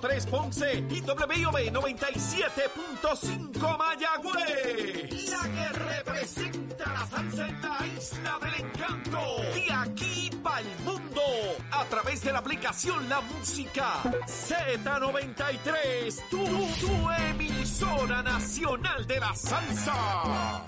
3 Ponce y WIOB 97.5 Mayagüez. La que representa la salsa en la isla del encanto. De aquí para el mundo. A través de la aplicación La Música Z93. Tu, tu emisora nacional de la salsa.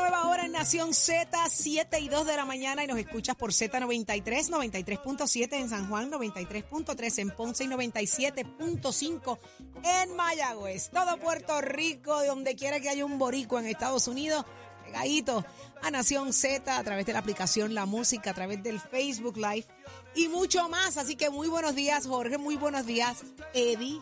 Nueva hora en Nación Z, 7 y 2 de la mañana y nos escuchas por Z93, 93.7 en San Juan, 93.3 en Ponce y 97.5 en Mayagüez. Todo Puerto Rico, de donde quiera que haya un boricua en Estados Unidos, pegadito a Nación Z a través de la aplicación La Música, a través del Facebook Live y mucho más. Así que muy buenos días, Jorge, muy buenos días, Eddie.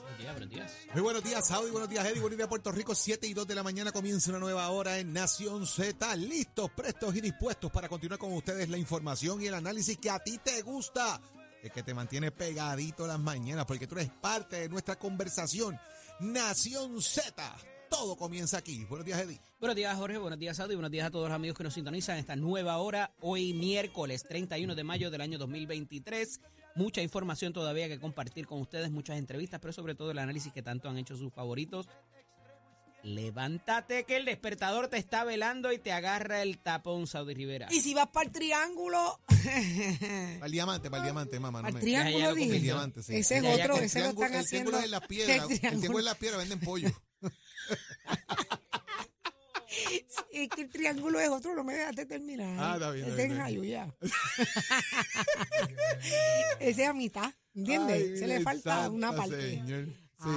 Muy buenos días, Saudi. Buenos días, Eddie. Buenos días, Puerto Rico. 7 y 2 de la mañana comienza una nueva hora en Nación Z. Listos, prestos y dispuestos para continuar con ustedes la información y el análisis que a ti te gusta. El que te mantiene pegadito las mañanas, porque tú eres parte de nuestra conversación. Nación Z. Todo comienza aquí. Buenos días, Eddie. Buenos días, Jorge. Buenos días, Saudi. Buenos días a todos los amigos que nos sintonizan en esta nueva hora. Hoy, miércoles 31 de mayo del año 2023. Mucha información todavía que compartir con ustedes, muchas entrevistas, pero sobre todo el análisis que tanto han hecho sus favoritos. Levántate que el despertador te está velando y te agarra el tapón, Saudi Rivera. Y si vas para el triángulo, Para el diamante, para el diamante, mamá. No me- Ya, ya triángulo lo dije. El diamante, sí. Ese es otro, ese lo están el haciendo. triángulo es la piedra. El triángulo. triángulo es la piedra, venden pollo. Es que el triángulo es otro, no me dejaste terminar. Ah, está bien, Ese es. Ese a mitad, ¿entiendes? Ay, Se le falta santa una parte. señor. Sí.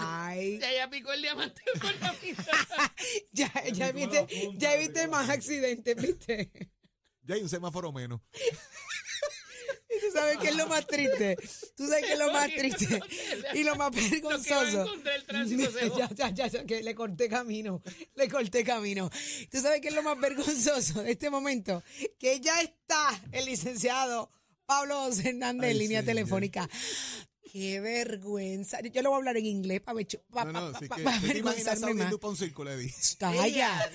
Ay, Ya, ya picó el diamante por la mitad. ya, ya viste, ya viste más accidentes, ¿viste? Ya hay un semáforo menos. Y tú sabes qué es lo más triste. Tú sabes qué es lo más triste. Y lo más que en vergonzoso. ya, ya, ya, ya, que le corté camino. Le corté camino. Tú sabes qué es lo más vergonzoso de este momento. Que ya está el licenciado Pablo José Hernández en Ay, línea señor. telefónica. Qué vergüenza. Yo le voy a hablar en inglés para No, no, ¿qué te imaginas avergonzarme más. para un círculo, Eddie? Calla.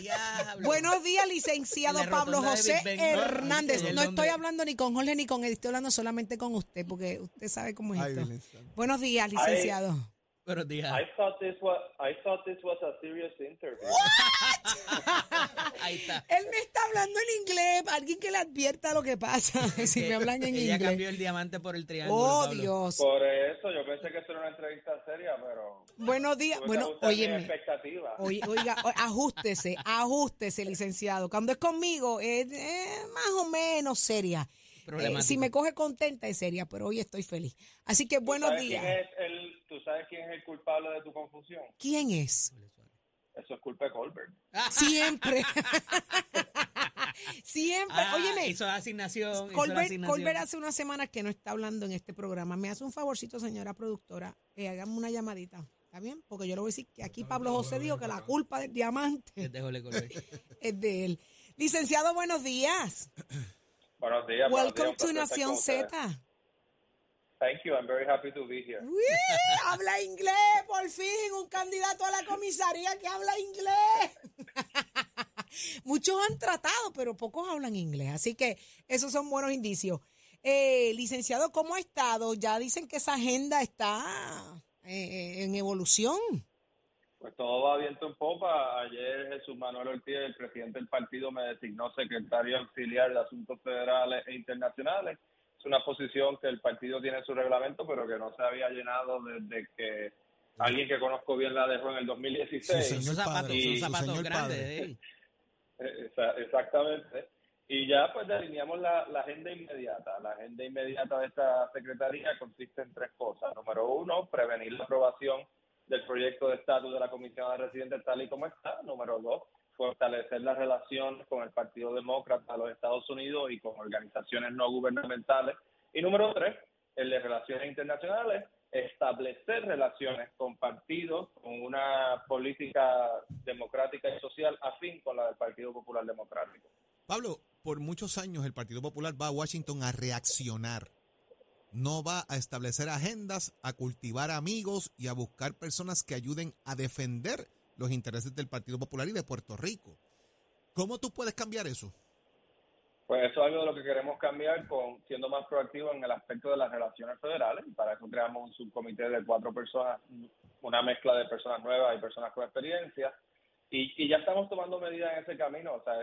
Buenos días, licenciado Pablo José Hernández. No estoy hablando ni con Jorge ni con él, estoy hablando solamente con usted, porque usted sabe cómo es Ay, esto. Buenos días, licenciado. Buenos días. I thought this was I thought this was a serious interview. Ahí está. Él me está hablando en inglés, alguien que le advierta lo que pasa si me hablan en Ella inglés. cambió el diamante por el triángulo. Oh, Pablo. Dios. Por eso yo pensé que esto era una entrevista seria, pero Buenos días. Bueno, expectativas. Oye, oiga, ajústese, ajústese, licenciado. Cuando es conmigo, es eh, más o menos seria. Eh, si me coge contenta es seria, pero hoy estoy feliz. Así que ¿Tú buenos días. quién es el, ¿Tú sabes quién es el culpable de tu confusión? ¿Quién es? Eso es culpa de Colbert. Siempre. Siempre. Ah, Óyeme, Hizo la asignación. la Colbert, asignación. Colbert hace unas semanas que no está hablando en este programa. Me hace un favorcito, señora productora. Eh, hágame una llamadita. ¿Está bien? Porque yo le voy a decir que aquí Pablo José dijo que la culpa del diamante es de él. Licenciado, buenos días. Buenos días. buenos días, Welcome to Nación. Z. Thank you. I'm very happy to be here. Uy, habla inglés, por fin, un candidato a la comisaría que habla inglés. Muchos han tratado, pero pocos hablan inglés, así que esos son buenos indicios. Eh, licenciado, ¿cómo ha estado? Ya dicen que esa agenda está eh, en evolución. Pues todo va viento en popa. Ayer Jesús Manuel Ortiz, el presidente del partido, me designó secretario auxiliar de Asuntos Federales e Internacionales. Es una posición que el partido tiene en su reglamento, pero que no se había llenado desde que alguien que conozco bien la dejó en el 2016. Sí, señor. Son zapatos, padre, son zapatos señor grandes. eh. Exactamente. Y ya pues delineamos la, la agenda inmediata. La agenda inmediata de esta secretaría consiste en tres cosas. Número uno, prevenir la aprobación del proyecto de estatus de la Comisión de Residentes tal y como está. Número dos, fortalecer las relaciones con el Partido Demócrata de los Estados Unidos y con organizaciones no gubernamentales. Y número tres, el de relaciones internacionales, establecer relaciones con partidos con una política democrática y social afín con la del Partido Popular Democrático. Pablo, por muchos años el Partido Popular va a Washington a reaccionar. No va a establecer agendas, a cultivar amigos y a buscar personas que ayuden a defender los intereses del Partido Popular y de Puerto Rico. ¿Cómo tú puedes cambiar eso? Pues eso es algo de lo que queremos cambiar con siendo más proactivos en el aspecto de las relaciones federales. Y para eso creamos un subcomité de cuatro personas, una mezcla de personas nuevas y personas con experiencia. Y, y ya estamos tomando medidas en ese camino. O sea,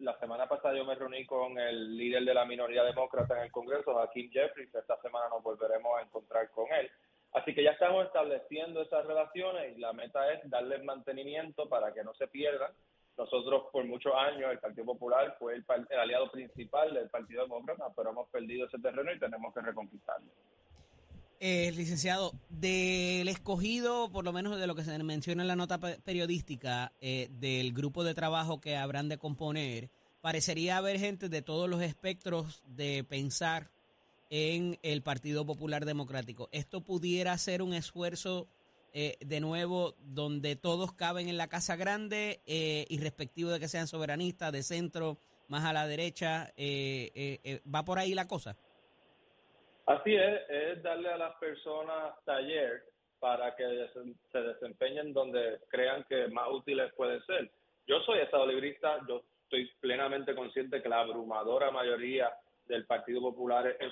la semana pasada yo me reuní con el líder de la minoría demócrata en el Congreso, Hakeem Jeffries. Esta semana nos volveremos a encontrar con él. Así que ya estamos estableciendo esas relaciones y la meta es darles mantenimiento para que no se pierdan nosotros por muchos años el Partido Popular fue el, aliado principal del Partido Demócrata, pero hemos perdido ese terreno y tenemos que reconquistarlo. Eh, licenciado, del escogido, por lo menos de lo que se menciona en la nota periodística, eh, del grupo de trabajo que habrán de componer, parecería haber gente de todos los espectros de pensar en el Partido Popular Democrático. ¿Esto pudiera ser un esfuerzo eh, de nuevo, donde todos caben en la casa grande, eh, de que sean soberanistas, de centro, más a la derecha, eh, ¿va por ahí la cosa? Así es, es darle a las personas taller para que se desempeñen donde crean que más útiles pueden ser. Yo soy estado librista, yo estoy plenamente consciente que la abrumadora mayoría del Partido Popular en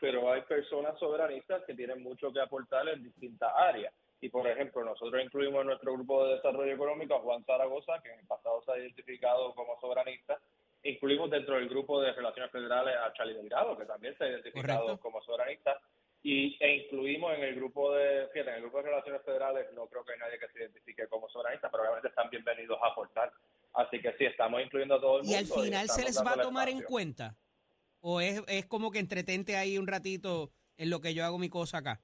pero hay personas soberanistas que tienen mucho que aportar en distintas áreas. Y, por ejemplo, nosotros incluimos en nuestro grupo de desarrollo económico a Juan Zaragoza, que en el pasado se ha identificado como soberanista. Incluimos dentro del grupo de relaciones federales a Charlie Delgado, que también se ha identificado como soberanista. Y, e incluimos en el grupo de, fíjate, en el grupo de relaciones federales no creo que hay nadie que se identifique como soberanista, pero obviamente están bienvenidos a aportar. Así que sí, estamos incluyendo a todo el mundo. ¿Y al final se les va a tomar en cuenta? ¿O es, es como que entretente ahí un ratito en lo que yo hago mi cosa acá?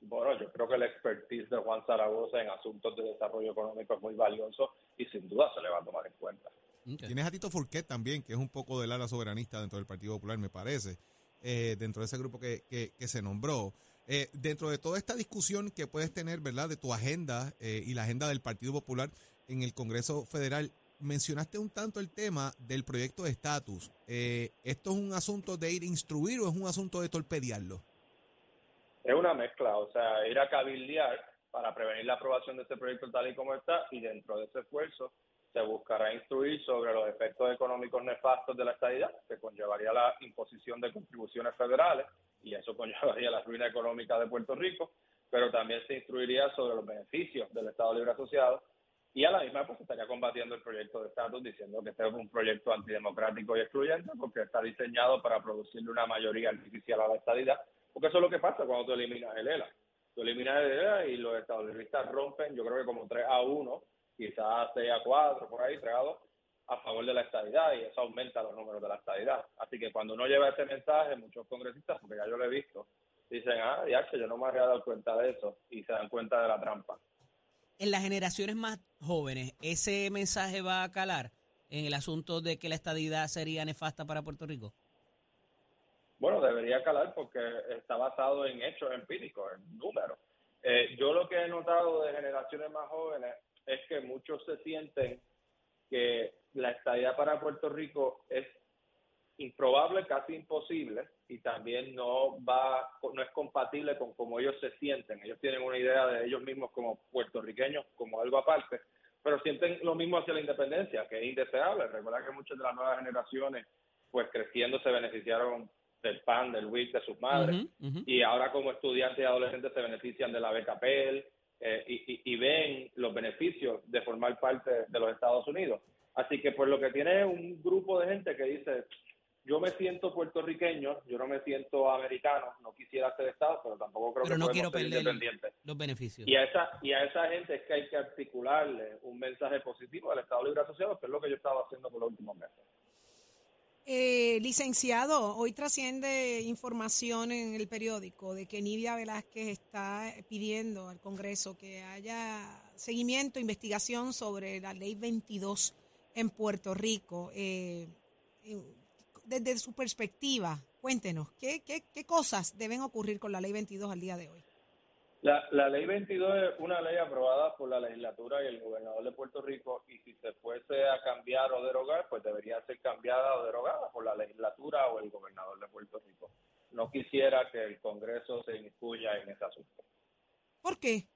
Bueno, yo creo que el expertise de Juan Zaragoza en asuntos de desarrollo económico es muy valioso y sin duda se le va a tomar en cuenta. Tienes a Tito Furquet también, que es un poco del ala soberanista dentro del Partido Popular, me parece, eh, dentro de ese grupo que, que, se nombró. Eh, dentro de toda esta discusión que puedes tener, ¿verdad?, de tu agenda eh, y la agenda del Partido Popular en el Congreso Federal, mencionaste un tanto el tema del proyecto de estatus. Eh, ¿Esto es un asunto de ir a instruir o es un asunto de torpedearlo? Es una mezcla, o sea, ir a cabildear para prevenir la aprobación de este proyecto tal y como está y dentro de ese esfuerzo se buscará instruir sobre los efectos económicos nefastos de la estadidad, que conllevaría la imposición de contribuciones federales y eso conllevaría la ruina económica de Puerto Rico, pero también se instruiría sobre los beneficios del Estado Libre Asociado y a la misma pues estaría combatiendo el proyecto de estatus diciendo que este es un proyecto antidemocrático y excluyente porque está diseñado para producirle una mayoría artificial a la estadidad, porque eso es lo que pasa cuando tú eliminas el ELA. Tú eliminas el ELA y los estadounidenses rompen, yo creo que como 3 a 1, quizás 6 a 4, por ahí, 3 a 2, a favor de la estadidad y eso aumenta los números de la estadidad. Así que cuando uno lleva ese mensaje, muchos congresistas, porque ya yo lo he visto, dicen, ah, ya, yo no me había dado cuenta de eso y se dan cuenta de la trampa en las generaciones más jóvenes, ¿ese mensaje va a calar en el asunto de que la estadidad sería nefasta para Puerto Rico? Bueno, debería calar porque está basado en hechos empíricos, en números. Eh, yo lo que he notado de generaciones más jóvenes es que muchos se sienten que la estadía para Puerto Rico es improbable, casi imposible, y también no va, no es compatible con cómo ellos se sienten. Ellos tienen una idea de ellos mismos como puertorriqueños, como algo aparte, pero sienten lo mismo hacia la independencia, que es indeseable. Recuerda que muchas de las nuevas generaciones, pues creciendo, se beneficiaron del PAN, del WIC, de sus madres, y ahora como estudiantes y adolescentes se benefician de la beca PEL eh, y, y ven los beneficios de formar parte de los Estados Unidos. Así que pues lo que tiene un grupo de gente que dice, yo me siento puertorriqueño, yo no me siento americano, no quisiera ser Estado, pero tampoco creo que no quiero perder los beneficios. Y a, esa, y a esa gente es que hay que articularle un mensaje positivo al Estado Libre Asociado, que es lo que yo estaba haciendo por los últimos meses. Eh, licenciado, hoy trasciende información en el periódico de que Nidia Velázquez está pidiendo al Congreso que haya seguimiento, investigación sobre la ley 22 en Puerto Rico. Eh, desde su perspectiva, cuéntenos, ¿qué, qué, qué cosas deben ocurrir con la ley 22 al día de hoy? La, la ley 22 es una ley aprobada por la legislatura y el gobernador de Puerto Rico y si se fuese a cambiar o derogar, pues debería ser cambiada o derogada por la legislatura o el gobernador de Puerto Rico. No quisiera que el Congreso se incluya en ese asunto. ¿Por qué?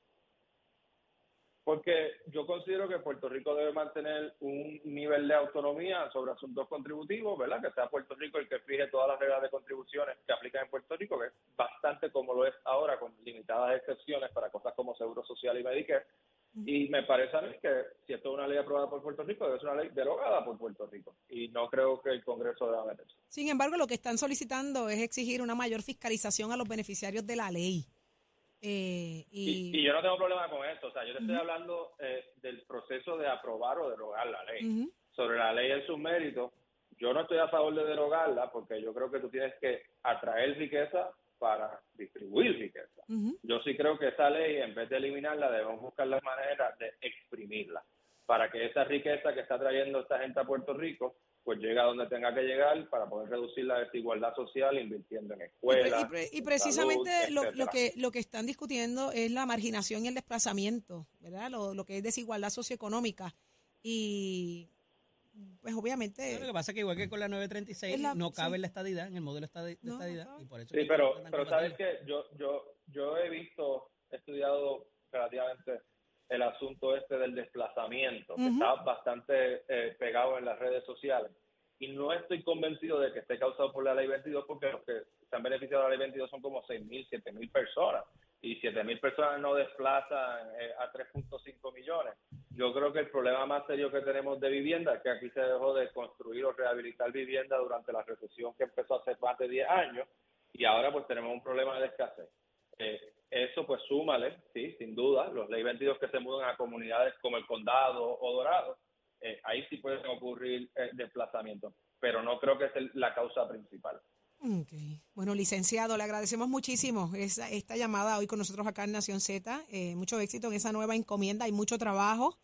Porque yo considero que Puerto Rico debe mantener un nivel de autonomía sobre asuntos contributivos, ¿verdad? Que sea Puerto Rico el que fije todas las reglas de contribuciones que aplican en Puerto Rico, que es bastante como lo es ahora, con limitadas excepciones para cosas como Seguro Social y Medicare. Y me parece a mí que si esto es una ley aprobada por Puerto Rico, debe ser una ley derogada por Puerto Rico. Y no creo que el Congreso deba meterse. Sin embargo, lo que están solicitando es exigir una mayor fiscalización a los beneficiarios de la ley. Eh, Y, y, y yo no tengo problema con esto. O sea, yo te estoy hablando eh, del proceso de aprobar o derogar la ley. Sobre la ley en sus méritos, yo no estoy a favor de derogarla porque yo creo que tú tienes que atraer riqueza para distribuir riqueza. Yo sí creo que esa ley, en vez de eliminarla, debemos buscar la manera de exprimirla para que esa riqueza que está trayendo esta gente a Puerto Rico pues llegue a donde tenga que llegar para poder reducir la desigualdad social invirtiendo en Y, pre- escuelas. y pre- y en precisamente salud, lo, que lo que están discutiendo es la marginación y el desplazamiento, ¿verdad? Lo, lo que es desigualdad socioeconómica. Y pues obviamente Lo que pasa es que igual que con la 936 Es la- no cabe sí. en la estadidad, en el modelo estadi- de No, no estadidad. y por eso Sí, pero, pero sabes que yo, yo, yo he visto, he estudiado relativamente el asunto este del desplazamiento, que Ujú. está bastante eh, pegado en las redes sociales. Y no estoy convencido de que esté causado por la ley 22, porque los que se han beneficiado de la ley 22 son como 6.000, 7.000 personas. Y 7.000 personas no desplazan eh, a 3.5 millones. Yo creo que el problema más serio que tenemos de vivienda es que aquí se dejó de construir o rehabilitar vivienda durante la recesión que empezó hace más de 10 años y ahora pues tenemos un problema de escasez. Eh, eso pues súmale, sí, sin duda, los ley 22 que se mudan a comunidades como el condado o dorado, eh, ahí sí pueden ocurrir eh, desplazamientos, pero no creo que sea la causa principal. Ok. Bueno, licenciado, le agradecemos muchísimo esa, esta llamada hoy con nosotros acá en Nación Z. Eh, mucho éxito en esa nueva encomienda. Hay mucho trabajo.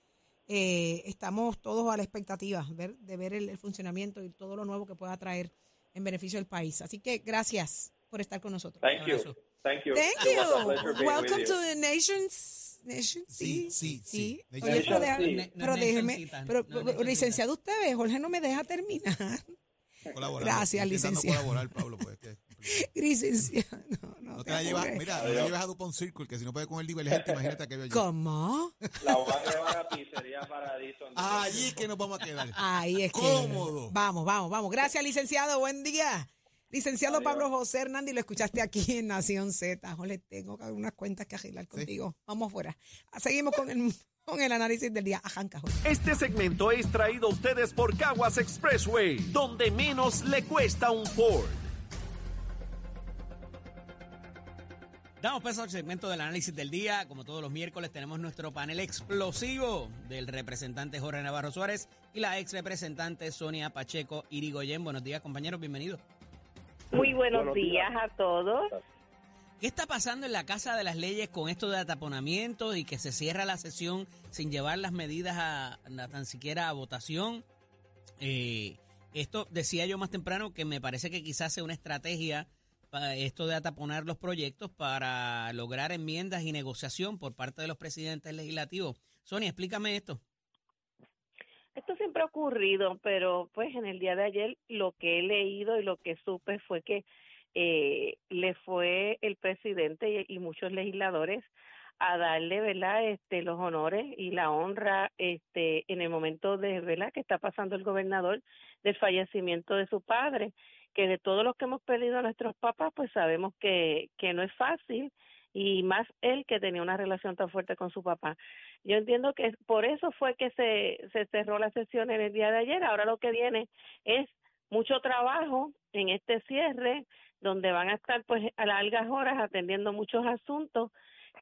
Eh, estamos todos a la expectativa ver, de ver el, el funcionamiento y todo lo nuevo que pueda traer en beneficio del país. Así que gracias por estar con nosotros. Thank you. Thank you. Thank It was a pleasure you. being with Welcome you. to the nations. Nation, Sí, sí, sí. Oye, pero, deja- sí. No déjeme, pero, no licenciado usted ve, Jorge no me deja terminar. Gracias, licenciado. colaborar, Pablo, pues, que- licenciado, no, no, No te te la llevas, mira, no la llevas a Dupont Circle, que si no puedes con el divergente, imagínate a qué yo. ¿Cómo? La voy a llevar a Pizzería Paradiso. Allí es que nos vamos a quedar. Ahí es que. Cómodo. Vamos, vamos, vamos. Gracias, licenciado. Buen día. Licenciado Adiós. Pablo José Hernández, lo escuchaste aquí en Nación Z. Jorge, tengo que- unas cuentas que arreglar contigo. Vamos afuera. Seguimos con el, con el análisis del día. Ajanca, Jorge. Este segmento es traído a ustedes por Caguas Expressway, donde menos le cuesta un Ford. Damos paso al segmento del análisis del día. Como todos los miércoles, tenemos nuestro panel explosivo del representante Jorge Navarro Suárez y la ex representante Sonia Pacheco Irigoyen. Buenos días, compañeros, bienvenidos. Muy buenos, Buenos días. días. a todos. ¿Qué está pasando en la Casa de las Leyes con esto de ataponamiento y que se cierra la sesión sin llevar las medidas a, a tan siquiera a votación? Eh, esto decía yo más temprano que me parece que quizás sea una estrategia esto de ataponar los proyectos para lograr enmiendas y negociación por parte de los presidentes legislativos. Sonia, explícame esto. Esto siempre ha ocurrido, pero pues en el día de ayer lo que he leído y lo que supe fue que eh, le fue el presidente y, muchos legisladores a darle, ¿verdad? Este, los honores y la honra, este, en el momento de, ¿verdad? Que está pasando el gobernador del fallecimiento de su padre, que de todos los que hemos perdido a nuestros papás, pues sabemos que que no es fácil y más él que tenía una relación tan fuerte con su papá. Yo entiendo que por eso fue que se, se cerró la sesión en el día de ayer. Ahora lo que viene es mucho trabajo en este cierre, donde van a estar pues a largas horas atendiendo muchos asuntos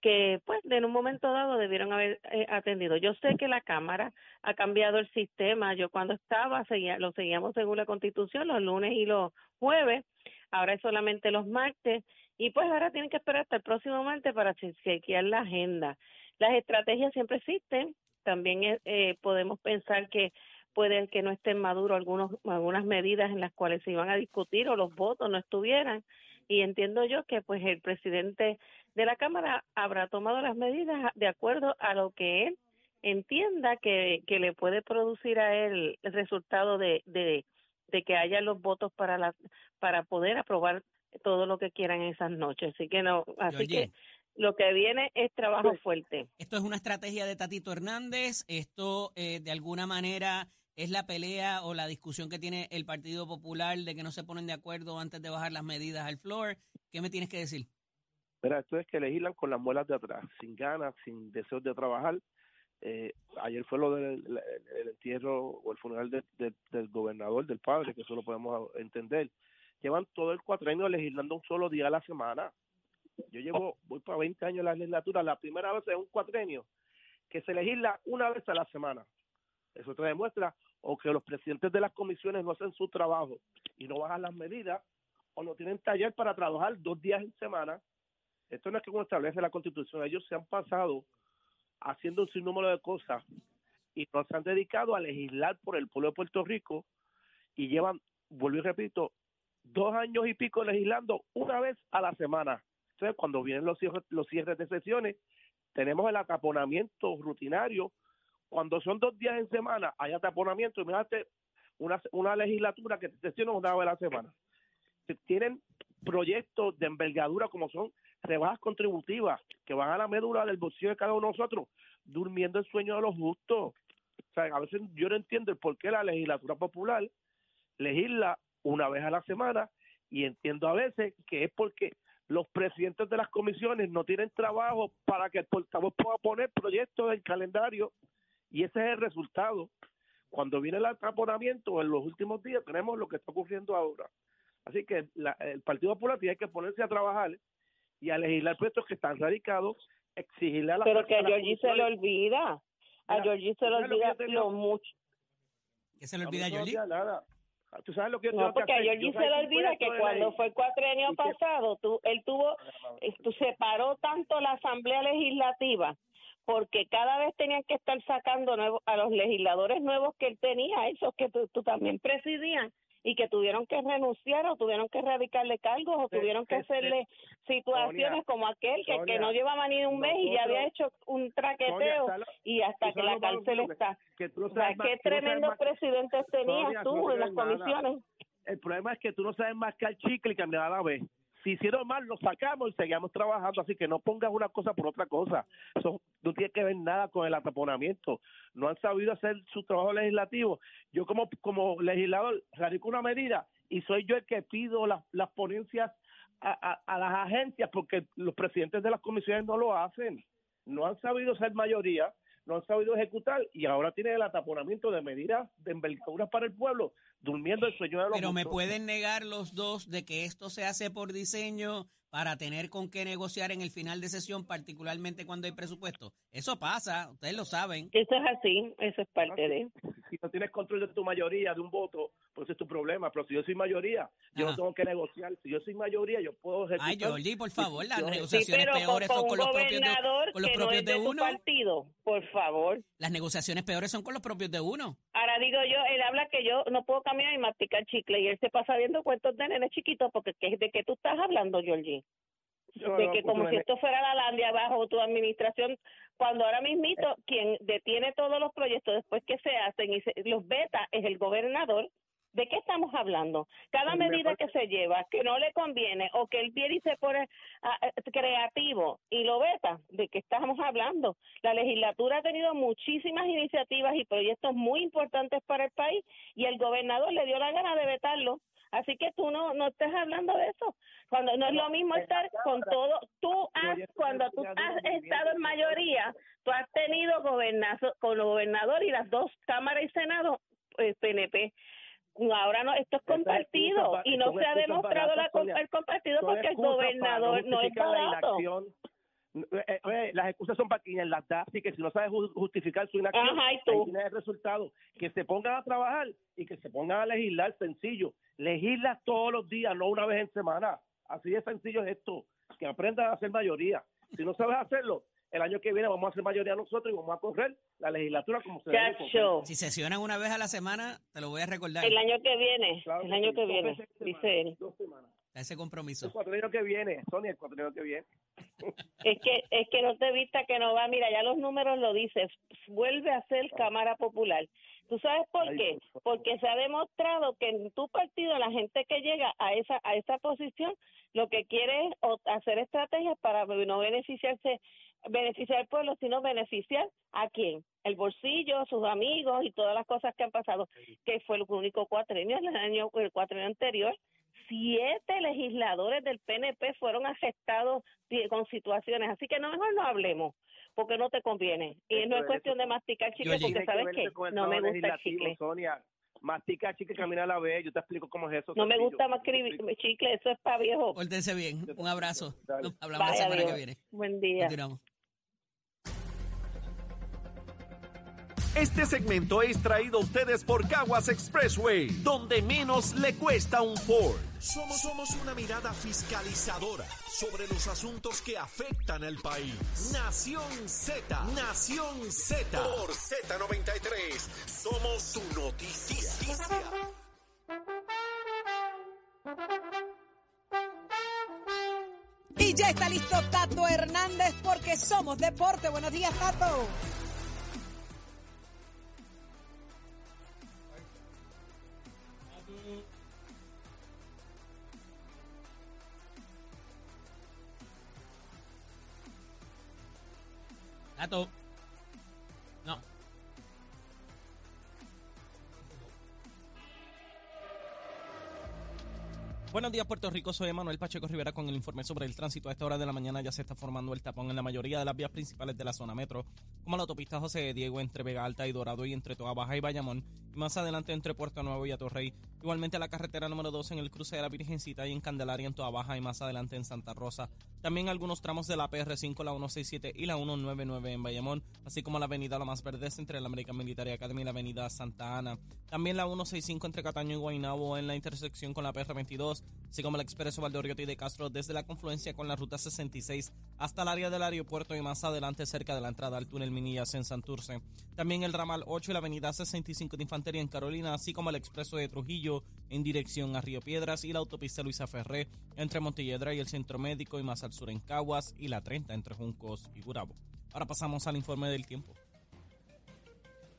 que pues en un momento dado debieron haber eh, atendido. Yo sé que la Cámara ha cambiado el sistema. Yo cuando estaba seguía, lo seguíamos según la Constitución los lunes y los jueves. Ahora es solamente los martes y pues ahora tienen que esperar hasta el próximo martes para che- chequear la agenda. Las estrategias siempre existen. También eh, eh, podemos pensar que pueden que no estén maduros algunos algunas medidas en las cuales se iban a discutir o los votos no estuvieran y entiendo yo que pues el presidente de la Cámara habrá tomado las medidas de acuerdo a lo que él entienda que, que le puede producir a él el resultado de, de, de que haya los votos para la para poder aprobar todo lo que quieran esas noches. Así que no, así que lo que viene es trabajo fuerte. Esto es una estrategia de Tatito Hernández. Esto, eh, de alguna manera, es la pelea o la discusión que tiene el Partido Popular de que no se ponen de acuerdo antes de bajar las medidas al floor. ¿Qué me tienes que decir? Mira, esto es que legislan con las muelas de atrás, sin ganas, sin deseos de trabajar. Eh, ayer fue lo del el- el entierro o el funeral de- de- del gobernador, del padre, que eso lo podemos entender. Llevan todo el cuatrenio legislando un solo día a la semana. Yo llevo, voy para 20 años en la legislatura, la primera vez en un cuatrenio que se legisla una vez a la semana. Eso te demuestra o que los presidentes de las comisiones no hacen su trabajo y no bajan las medidas o no tienen taller para trabajar dos días en semana. Esto no es que como establece la Constitución, ellos se han pasado haciendo un sinnúmero de cosas y no se han dedicado a legislar por el pueblo de Puerto Rico y llevan, vuelvo y repito, dos años y pico legislando una vez a la semana. Entonces, cuando vienen los cierres, los cierres de sesiones, tenemos el ataponamiento rutinario. Cuando son dos días en semana, hay ataponamiento. Imagínate una, una legislatura que sesiona una vez a la semana. Se Tienen proyectos de envergadura como son rebajas contributivas que van a la médula del bolsillo de cada uno de nosotros, durmiendo el sueño de los justos. O sea, a veces yo no entiendo el por qué la legislatura popular legisla una vez a la semana y entiendo a veces que es porque los presidentes de las comisiones no tienen trabajo para que el portavoz pueda poner proyectos del calendario y ese es el resultado. Cuando viene el atraponamiento en los últimos días tenemos lo que está ocurriendo ahora. Así que la- el Partido Popular tiene que ponerse a trabajar y a legislar proyectos que están radicados, exigirle a la Pero que a Georgie se le olvida. A Georgie se le ¿tú sabes lo que olvida lo mucho. ¿Qué se le A olvida, no Yoli? olvida nada. ¿Tú sabes lo que yo No, que porque a? Georgie se le olvida que cuando ley. fue el cuatrenio pasado, tú, él tuvo, esto separó tanto la Asamblea Legislativa porque cada vez tenían que estar sacando nuevo- a los legisladores nuevos que él tenía, esos que tú, tú también presidías, y que tuvieron que renunciar o tuvieron que radicarle cargos o tuvieron que hacerle situaciones Sonia, como aquel que, que no llevaba ni un mes y ya había hecho un traqueteo ¿sabes lo- y hasta que la cárcel que- está. que tú no O sea, sabes más- qué tú tremendos más- presidentes tenías tú no en las nada. comisiones. El problema es que tú no sabes mascar chicle y caminar a la vez. Si hicieron mal, lo sacamos y seguimos trabajando. Así que no pongas una cosa por otra cosa. Eso no tiene que ver nada con el ataponamiento. No han sabido hacer su trabajo legislativo. Yo como, como legislador radico una medida y soy yo el que pido las, las ponencias a, a- a las agencias porque los presidentes de las comisiones no lo hacen. No han sabido ser mayoría, no han sabido ejecutar y ahora tienen el ataponamiento de medidas de envergadura para el pueblo, durmiendo el sueño de los Pero me pueden negar los dos de que esto se hace por diseño para tener con qué negociar en el final de sesión, particularmente cuando hay presupuesto. Eso pasa, ustedes lo saben. Eso es así, eso es parte de. Si no tienes control de tu mayoría, de un voto, pues ese es tu problema. Pero si yo soy mayoría, yo Ajá. no tengo que negociar. Si yo soy mayoría, yo puedo. Ay, Jordi, por favor, las. Sí, negociaciones con, peores son con los propios de, con los que no propios es de, uno. partido, por favor. Las negociaciones peores son con los propios de uno. Ahora digo yo, él habla que yo no puedo caminar y masticar chicle y él se pasa viendo cuentos de nenes chiquitos porque ¿qué- ¿de qué tú estás hablando, Georgie? De no, que como no, si esto fuera la landia bajo tu administración, cuando ahora mismito quien detiene todos los proyectos después que se hacen y se, los beta es el gobernador, ¿de qué estamos hablando? Cada medida que se lleva que no le conviene o que él viene y se pone eh, creativo y lo beta, ¿de qué estamos hablando? La legislatura ha tenido muchísimas iniciativas y proyectos muy importantes para el país y el gobernador le dio la gana de vetarlo. Así que tú no no estés hablando de eso. Cuando no es lo mismo estar con todo, tú has, cuando tú has estado en mayoría, tú has tenido gobernazo, con el gobernador y las dos cámaras y senado eh, PNP. Ahora no, esto es compartido y no se ha demostrado la, el compartido porque el gobernador no es barato. Eh, eh, las excusas son para quienes las da, así que si no sabes ju- justificar su inacción, Ajá, y ahí tú. tienes el resultado. Que se pongan a trabajar y que se pongan a legislar sencillo. Legislas todos los días, no una vez en semana. Así de sencillo es esto. Que aprendan a hacer mayoría. Si no sabes hacerlo, el año que viene vamos a hacer mayoría nosotros y vamos a correr la legislatura como se debe Si sesionan una vez a la semana, te lo voy a recordar. el año que viene, Claro el año sí, que viene, dice él. dos semanas. Ese El compromiso. cuatrienio que viene, Sonia, el cuatrienio que viene. Es que es que no te vista que no va, mira, ya los números lo dices, vuelve a ser Cámara Popular. ¿Tú sabes por Ay, qué? Porque se ha demostrado que en tu partido la gente que llega a esa a esa posición lo que quiere es hacer estrategias para no beneficiarse beneficiar al pueblo, sino beneficiar a quién? El bolsillo, sus amigos y todas las cosas que han pasado, que fue el único cuatrenio el año el cuatrenio anterior. Siete legisladores del PNP fueron arrestados con situaciones, así que no mejor no hablemos, porque no te conviene. Y Eso no es es, cuestión eso de masticar chicle, porque que sabes el no me gusta el chicle. Sonia, mastica chicle, camina a la vez. Yo te explico cómo es eso. No me gusta más chicle, eso es para viejo. Pórtense bien. Un abrazo. Nos hablamos la semana Dios. que viene. Buen día. Continuamos. Este segmento es traído a ustedes por Caguas Expressway, donde menos le cuesta un Ford. Somos, somos una mirada fiscalizadora sobre los asuntos que afectan al país. Nación Z, Nación Z. Por Z93, somos su noticia. Y ya está listo Tato Hernández porque somos deporte. Buenos días, Tato. Tato. Buenos días, Puerto Rico. Soy Manuel Pacheco Rivera con el informe sobre el tránsito. A esta hora de la mañana ya se está formando el tapón en la mayoría de las vías principales de la zona metro, como la autopista José Diego entre Vega Alta y Dorado y entre Toa Baja y Bayamón, más adelante entre Puerto Nuevo y Atorrey. Igualmente la carretera número 2 en el cruce de la Virgencita y en Candelaria en Toa Baja y más adelante en Santa Rosa. También algunos tramos de la PR5, la 167 y la 199 en Bayamón, así como la avenida La Más Verdes entre la American Military Academy y la avenida Santa Ana. También la 165 entre Cataño y Guaynabo en la intersección con la PR22, así como el expreso Valdoriotti de Castro desde la confluencia con la ruta 66 hasta el área del aeropuerto y más adelante cerca de la entrada al túnel Minillas en Santurce. También el ramal 8 y la avenida 65 de En Carolina, así como el expreso de Trujillo en dirección a Río Piedras y la autopista Luisa Ferré entre Montelledra y el Centro Médico y más al sur en Caguas y la 30 entre Juncos y Gurabo. Ahora pasamos al informe del tiempo.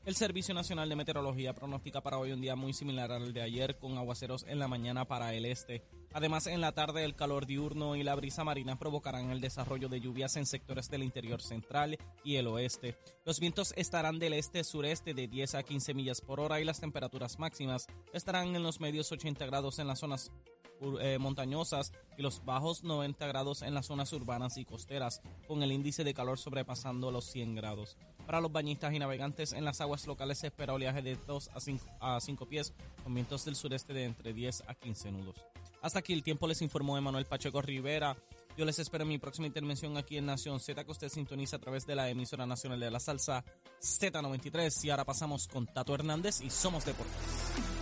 El Servicio Nacional de Meteorología pronostica para hoy un día muy similar al de ayer, con aguaceros en la mañana para el este. Además, en la tarde el calor diurno y la brisa marina provocarán el desarrollo de lluvias en sectores del interior central y el oeste. Los vientos estarán del este-sureste de 10 a 15 millas por hora y las temperaturas máximas estarán en los medios 80 grados en las zonas eh, montañosas y los bajos 90 grados en las zonas urbanas y costeras, con el índice de calor sobrepasando los 100 grados. Para los bañistas y navegantes en las aguas locales se espera oleaje de 2 a 5, a 5 pies, con vientos del sureste de entre 10 a 15 nudos. Hasta aquí el tiempo les informó Emanuel Pacheco Rivera. Yo les espero en mi próxima intervención aquí en Nación Z, que usted sintoniza a través de la emisora nacional de la salsa Z93. Y ahora pasamos con Tato Hernández y Somos Deportes.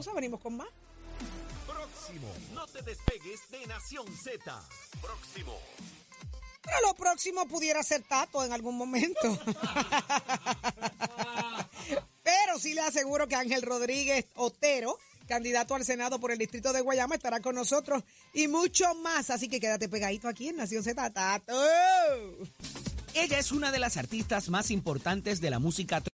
Pausa, venimos con más. Próximo, no te despegues de Nación Z. Próximo. Pero lo próximo pudiera ser Tato en algún momento. Pero sí le aseguro que Ángel Rodríguez Otero, candidato al Senado por el distrito de Guayama, estará con nosotros y mucho más. Así que quédate pegadito aquí en Nación Z. Tato. Ella es una de las artistas más importantes de la música tropical.